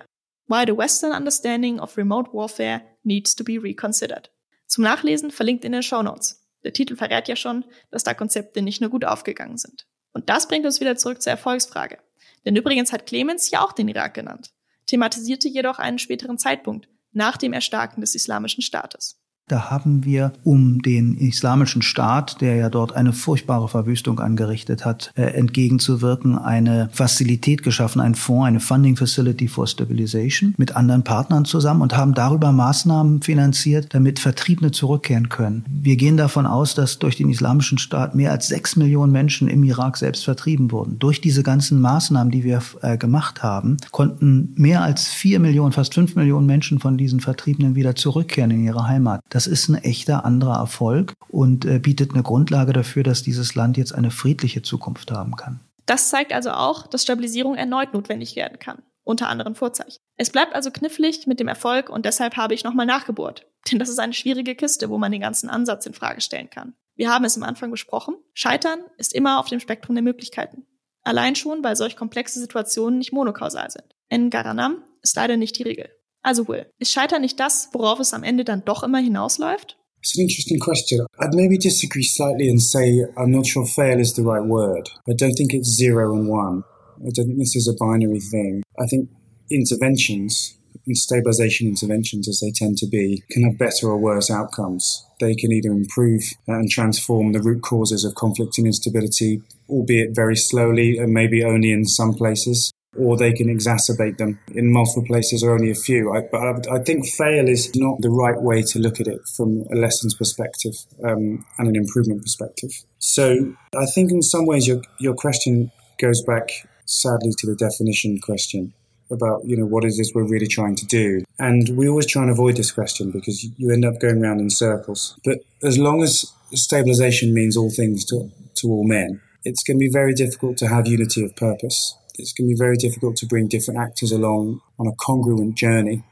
Why the Western Understanding of Remote Warfare Needs to be Reconsidered. Zum Nachlesen verlinkt in den Show Notes. Der Titel verrät ja schon, dass da Konzepte nicht nur gut aufgegangen sind. Und das bringt uns wieder zurück zur Erfolgsfrage. Denn übrigens hat Clemens ja auch den Irak genannt, thematisierte jedoch einen späteren Zeitpunkt nach dem Erstarken des Islamischen Staates. Da haben wir um den islamischen Staat, der ja dort eine furchtbare Verwüstung angerichtet hat, äh, entgegenzuwirken, eine Fazilität geschaffen, einen Fonds, eine Funding Facility for Stabilization mit anderen Partnern zusammen und haben darüber Maßnahmen finanziert, damit Vertriebene zurückkehren können. Wir gehen davon aus, dass durch den islamischen Staat mehr als sechs Millionen Menschen im Irak selbst vertrieben wurden. Durch diese ganzen Maßnahmen, die wir äh, gemacht haben, konnten mehr als vier Millionen, fast fünf Millionen Menschen von diesen Vertriebenen wieder zurückkehren in ihre Heimat. Das ist ein echter anderer Erfolg und äh, bietet eine Grundlage dafür, dass dieses Land jetzt eine friedliche Zukunft haben kann. Das zeigt also auch, dass Stabilisierung erneut notwendig werden kann, unter anderen Vorzeichen. Es bleibt also knifflig mit dem Erfolg und deshalb habe ich nochmal nachgebohrt. Denn das ist eine schwierige Kiste, wo man den ganzen Ansatz in Frage stellen kann. Wir haben es am Anfang besprochen. Scheitern ist immer auf dem Spektrum der Möglichkeiten. Allein schon, weil solch komplexe Situationen nicht monokausal sind. In Garanam ist leider nicht die Regel. Also Will, ist Scheitern nicht das, worauf es am Ende dann doch immer hinausläuft? It's an interesting question. I'd maybe disagree slightly and say I'm not sure fail is the right word. I don't think it's zero and one. I don't think this is a binary thing. I think interventions and stabilization interventions, as they tend to be, can have better or worse outcomes. They can either improve and transform the root causes of conflict and instability, albeit very slowly and maybe only in some places, or they can exacerbate them in multiple places or only a few. I, but I, I, think fail is not the right way to look at it from a lessons perspective um, and an improvement perspective. So I think in some ways your, your question goes back sadly to the definition question about you know what is this we're really trying to do and we always try and avoid this question because you end up going around in circles but as long as stabilization means all things to, to all men it's going to be very difficult to have unity of purpose it's going to be very difficult to bring different actors along on a congruent journey.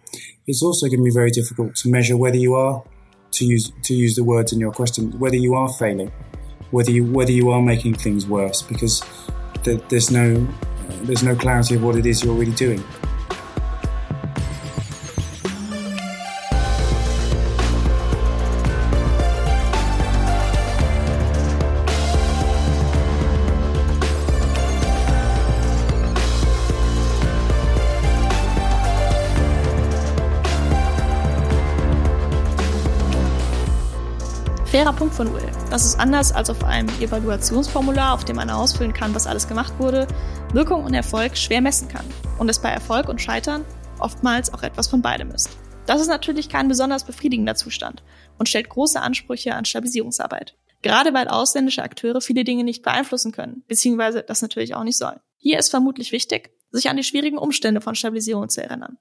It's also going to be very difficult to measure whether you are, to use to use the words in your question, whether you are failing, whether you whether you are making things worse, because there's no there's no clarity of what it is you're really doing. Fairer Punkt von Will. Das ist anders als auf einem Evaluationsformular, auf dem man ausfüllen kann, was alles gemacht wurde, Wirkung und Erfolg schwer messen kann und es bei Erfolg und Scheitern oftmals auch etwas von beidem ist. Das ist natürlich kein besonders befriedigender Zustand und stellt große Ansprüche an Stabilisierungsarbeit. Gerade weil ausländische Akteure viele Dinge nicht beeinflussen können, beziehungsweise das natürlich auch nicht sollen. Hier ist vermutlich wichtig, sich an die schwierigen Umstände von Stabilisierung zu erinnern.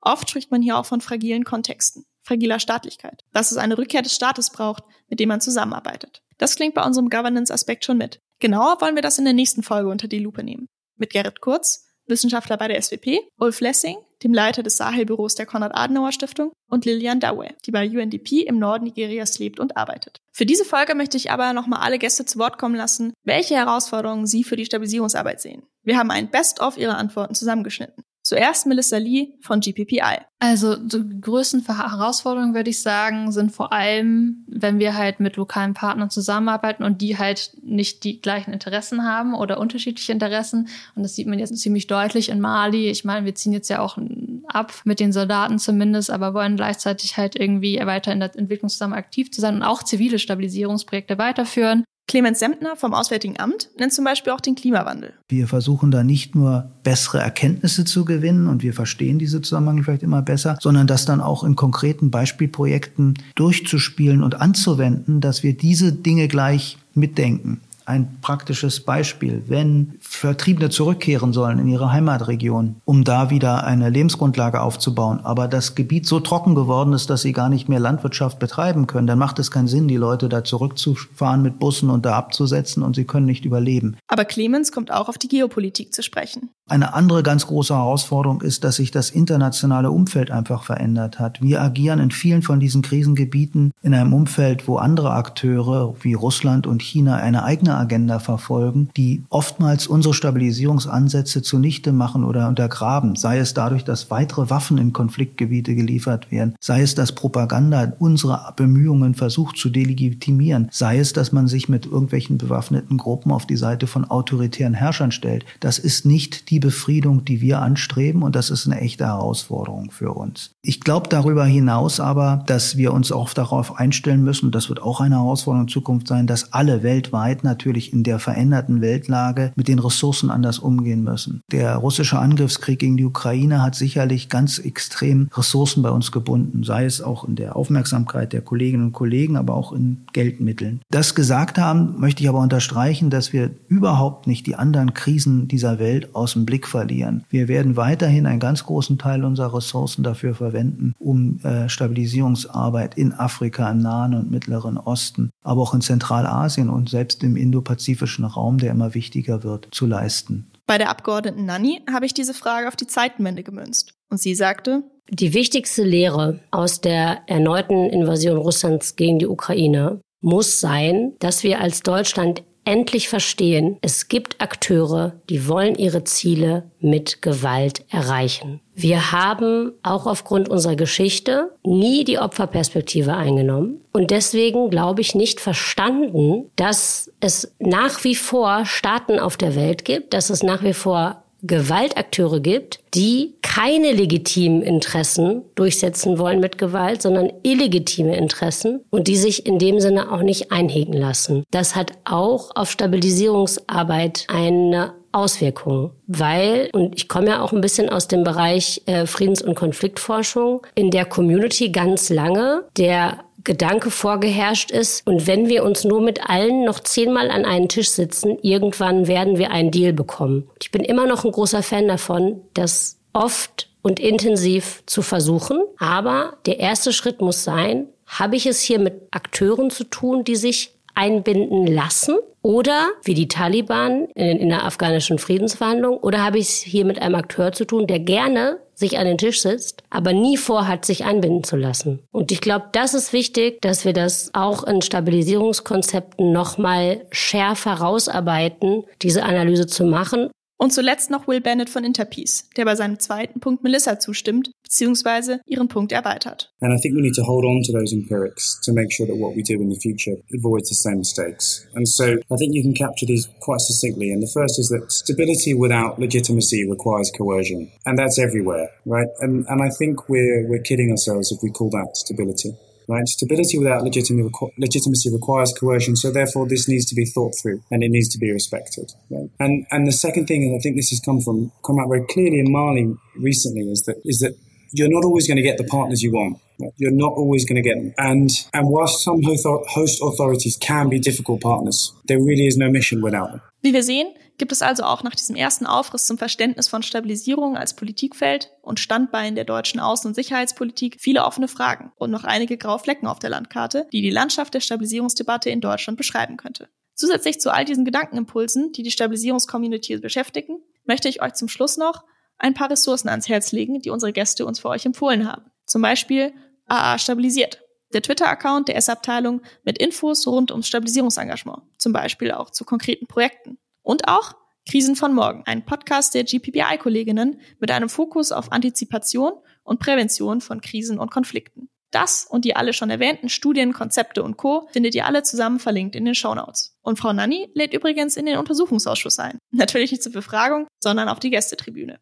Oft spricht man hier auch von fragilen Kontexten fragiler Staatlichkeit, dass es eine Rückkehr des Staates braucht, mit dem man zusammenarbeitet. Das klingt bei unserem Governance-Aspekt schon mit. Genauer wollen wir das in der nächsten Folge unter die Lupe nehmen. Mit Gerrit Kurz, Wissenschaftler bei der SWP, Ulf Lessing, dem Leiter des Sahel-Büros der Konrad-Adenauer-Stiftung und Lilian Dawe, die bei UNDP im Norden Nigerias lebt und arbeitet. Für diese Folge möchte ich aber nochmal alle Gäste zu Wort kommen lassen, welche Herausforderungen sie für die Stabilisierungsarbeit sehen. Wir haben ein Best-of ihrer Antworten zusammengeschnitten. Zuerst Melissa Lee von GPPI. Also die größten Herausforderungen, würde ich sagen, sind vor allem, wenn wir halt mit lokalen Partnern zusammenarbeiten und die halt nicht die gleichen Interessen haben oder unterschiedliche Interessen. Und das sieht man jetzt ziemlich deutlich in Mali. Ich meine, wir ziehen jetzt ja auch ab mit den Soldaten zumindest, aber wollen gleichzeitig halt irgendwie weiter in der Entwicklung zusammen aktiv zu sein und auch zivile Stabilisierungsprojekte weiterführen. Clemens Semtner vom Auswärtigen Amt nennt zum Beispiel auch den Klimawandel. Wir versuchen da nicht nur bessere Erkenntnisse zu gewinnen und wir verstehen diese Zusammenhänge vielleicht immer besser, sondern das dann auch in konkreten Beispielprojekten durchzuspielen und anzuwenden, dass wir diese Dinge gleich mitdenken. Ein praktisches Beispiel, wenn Vertriebene zurückkehren sollen in ihre Heimatregion, um da wieder eine Lebensgrundlage aufzubauen, aber das Gebiet so trocken geworden ist, dass sie gar nicht mehr Landwirtschaft betreiben können, dann macht es keinen Sinn, die Leute da zurückzufahren mit Bussen und da abzusetzen und sie können nicht überleben. Aber Clemens kommt auch auf die Geopolitik zu sprechen. Eine andere ganz große Herausforderung ist, dass sich das internationale Umfeld einfach verändert hat. Wir agieren in vielen von diesen Krisengebieten in einem Umfeld, wo andere Akteure wie Russland und China eine eigene Agenda verfolgen, die oftmals unsere Stabilisierungsansätze zunichte machen oder untergraben. Sei es dadurch, dass weitere Waffen in Konfliktgebiete geliefert werden, sei es, dass Propaganda unsere Bemühungen versucht zu delegitimieren, sei es, dass man sich mit irgendwelchen bewaffneten Gruppen auf die Seite von autoritären Herrschern stellt. Das ist nicht die Befriedung, die wir anstreben. Und das ist eine echte Herausforderung für uns. Ich glaube darüber hinaus aber, dass wir uns auch darauf einstellen müssen, das wird auch eine Herausforderung in Zukunft sein, dass alle weltweit natürlich in der veränderten Weltlage mit den Ressourcen anders umgehen müssen. Der russische Angriffskrieg gegen die Ukraine hat sicherlich ganz extrem Ressourcen bei uns gebunden, sei es auch in der Aufmerksamkeit der Kolleginnen und Kollegen, aber auch in Geldmitteln. Das gesagt haben, möchte ich aber unterstreichen, dass wir überhaupt nicht die anderen Krisen dieser Welt aus dem Blick verlieren. Wir werden weiterhin einen ganz großen Teil unserer Ressourcen dafür verwenden, um äh, Stabilisierungsarbeit in Afrika, im Nahen und Mittleren Osten, aber auch in Zentralasien und selbst im indopazifischen Raum, der immer wichtiger wird, zu leisten. Bei der Abgeordneten Nanni habe ich diese Frage auf die Zeitenwende gemünzt. Und sie sagte, die wichtigste Lehre aus der erneuten Invasion Russlands gegen die Ukraine muss sein, dass wir als Deutschland endlich verstehen, es gibt Akteure, die wollen ihre Ziele mit Gewalt erreichen. Wir haben auch aufgrund unserer Geschichte nie die Opferperspektive eingenommen und deswegen glaube ich nicht verstanden, dass es nach wie vor Staaten auf der Welt gibt, dass es nach wie vor Gewaltakteure gibt, die keine legitimen Interessen durchsetzen wollen mit Gewalt, sondern illegitime Interessen und die sich in dem Sinne auch nicht einhegen lassen. Das hat auch auf Stabilisierungsarbeit eine Auswirkungen, weil, und ich komme ja auch ein bisschen aus dem Bereich äh, Friedens- und Konfliktforschung, in der Community ganz lange der Gedanke vorgeherrscht ist. Und wenn wir uns nur mit allen noch zehnmal an einen Tisch sitzen, irgendwann werden wir einen Deal bekommen. Ich bin immer noch ein großer Fan davon, das oft und intensiv zu versuchen. Aber der erste Schritt muss sein, habe ich es hier mit Akteuren zu tun, die sich einbinden lassen? Oder wie die Taliban in, in der afghanischen Friedensverhandlung? Oder habe ich es hier mit einem Akteur zu tun, der gerne sich an den Tisch sitzt, aber nie vorhat, sich einbinden zu lassen. Und ich glaube, das ist wichtig, dass wir das auch in Stabilisierungskonzepten nochmal schärfer rausarbeiten, diese Analyse zu machen und zuletzt noch Will Bennett von Interpeace, der bei seinem zweiten Punkt Melissa zustimmt, beziehungsweise ihren Punkt erweitert. And I think we need to hold on to those empirics to make sure that what we do in the future avoids the same mistakes. And so I think you can capture these quite succinctly. And the first is that stability without legitimacy requires coercion. And that's everywhere, right? And, and I think we're, we're kidding ourselves if we call that stability. Right? Stability without legitimacy requires coercion, so therefore this needs to be thought through and it needs to be respected. Right? And and the second thing, and I think this has come from come out very clearly in Mali recently, is that is that you're not always going to get the partners you want. You're not always going to get them. And and whilst some host authorities can be difficult partners, there really is no mission without them. Wie wir sehen, gibt es also auch nach diesem ersten Aufriss zum Verständnis von Stabilisierung als Politikfeld und Standbein der deutschen Außen- und Sicherheitspolitik viele offene Fragen und noch einige graue Flecken auf der Landkarte, die die Landschaft der Stabilisierungsdebatte in Deutschland beschreiben könnte. Zusätzlich zu all diesen Gedankenimpulsen, die die Stabilisierungscommunity beschäftigen, möchte ich euch zum Schluss noch ein paar Ressourcen ans Herz legen, die unsere Gäste uns für euch empfohlen haben. Zum Beispiel AA Stabilisiert, der Twitter-Account der S-Abteilung mit Infos rund ums Stabilisierungsengagement, zum Beispiel auch zu konkreten Projekten. Und auch Krisen von morgen, ein Podcast der GPPI-Kolleginnen mit einem Fokus auf Antizipation und Prävention von Krisen und Konflikten. Das und die alle schon erwähnten Studien, Konzepte und Co. findet ihr alle zusammen verlinkt in den Shownotes. Und Frau Nanni lädt übrigens in den Untersuchungsausschuss ein. Natürlich nicht zur Befragung, sondern auf die Gästetribüne.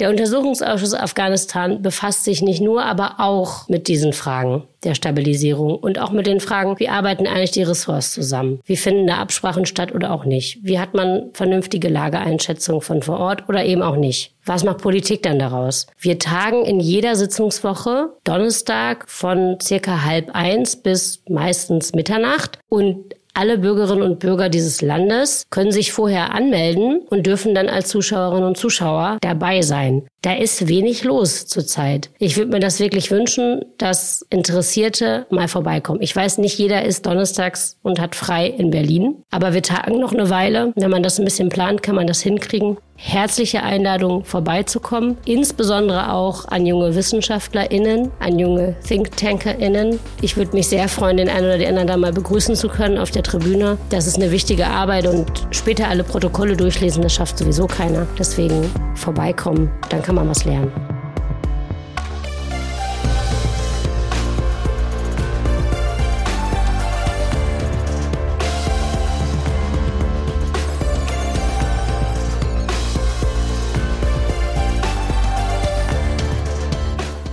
Der Untersuchungsausschuss Afghanistan befasst sich nicht nur, aber auch mit diesen Fragen der Stabilisierung und auch mit den Fragen, wie arbeiten eigentlich die Ressorts zusammen? Wie finden da Absprachen statt oder auch nicht? Wie hat man vernünftige Lageeinschätzung von vor Ort oder eben auch nicht? Was macht Politik dann daraus? Wir tagen in jeder Sitzungswoche Donnerstag von circa halb eins bis meistens Mitternacht und alle Bürgerinnen und Bürger dieses Landes können sich vorher anmelden und dürfen dann als Zuschauerinnen und Zuschauer dabei sein. Da ist wenig los zurzeit. Ich würde mir das wirklich wünschen, dass Interessierte mal vorbeikommen. Ich weiß, nicht jeder ist donnerstags und hat frei in Berlin, aber wir tagen noch eine Weile. Wenn man das ein bisschen plant, kann man das hinkriegen. Herzliche Einladung vorbeizukommen, insbesondere auch an junge WissenschaftlerInnen, an junge ThinktankerInnen. Ich würde mich sehr freuen, den einen oder die anderen da mal begrüßen zu können auf der Tribüne. Das ist eine wichtige Arbeit und später alle Protokolle durchlesen, das schafft sowieso keiner. Deswegen vorbeikommen, dann kann man was lernen.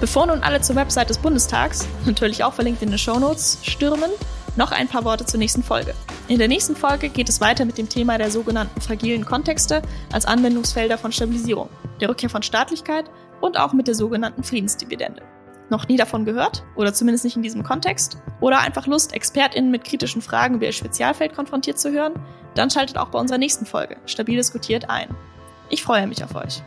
Bevor nun alle zur Website des Bundestags, natürlich auch verlinkt in den Shownotes, stürmen, noch ein paar Worte zur nächsten Folge. In der nächsten Folge geht es weiter mit dem Thema der sogenannten fragilen Kontexte als Anwendungsfelder von Stabilisierung, der Rückkehr von Staatlichkeit und auch mit der sogenannten Friedensdividende. Noch nie davon gehört oder zumindest nicht in diesem Kontext? Oder einfach Lust, ExpertInnen mit kritischen Fragen über ihr Spezialfeld konfrontiert zu hören? Dann schaltet auch bei unserer nächsten Folge Stabil diskutiert ein. Ich freue mich auf euch.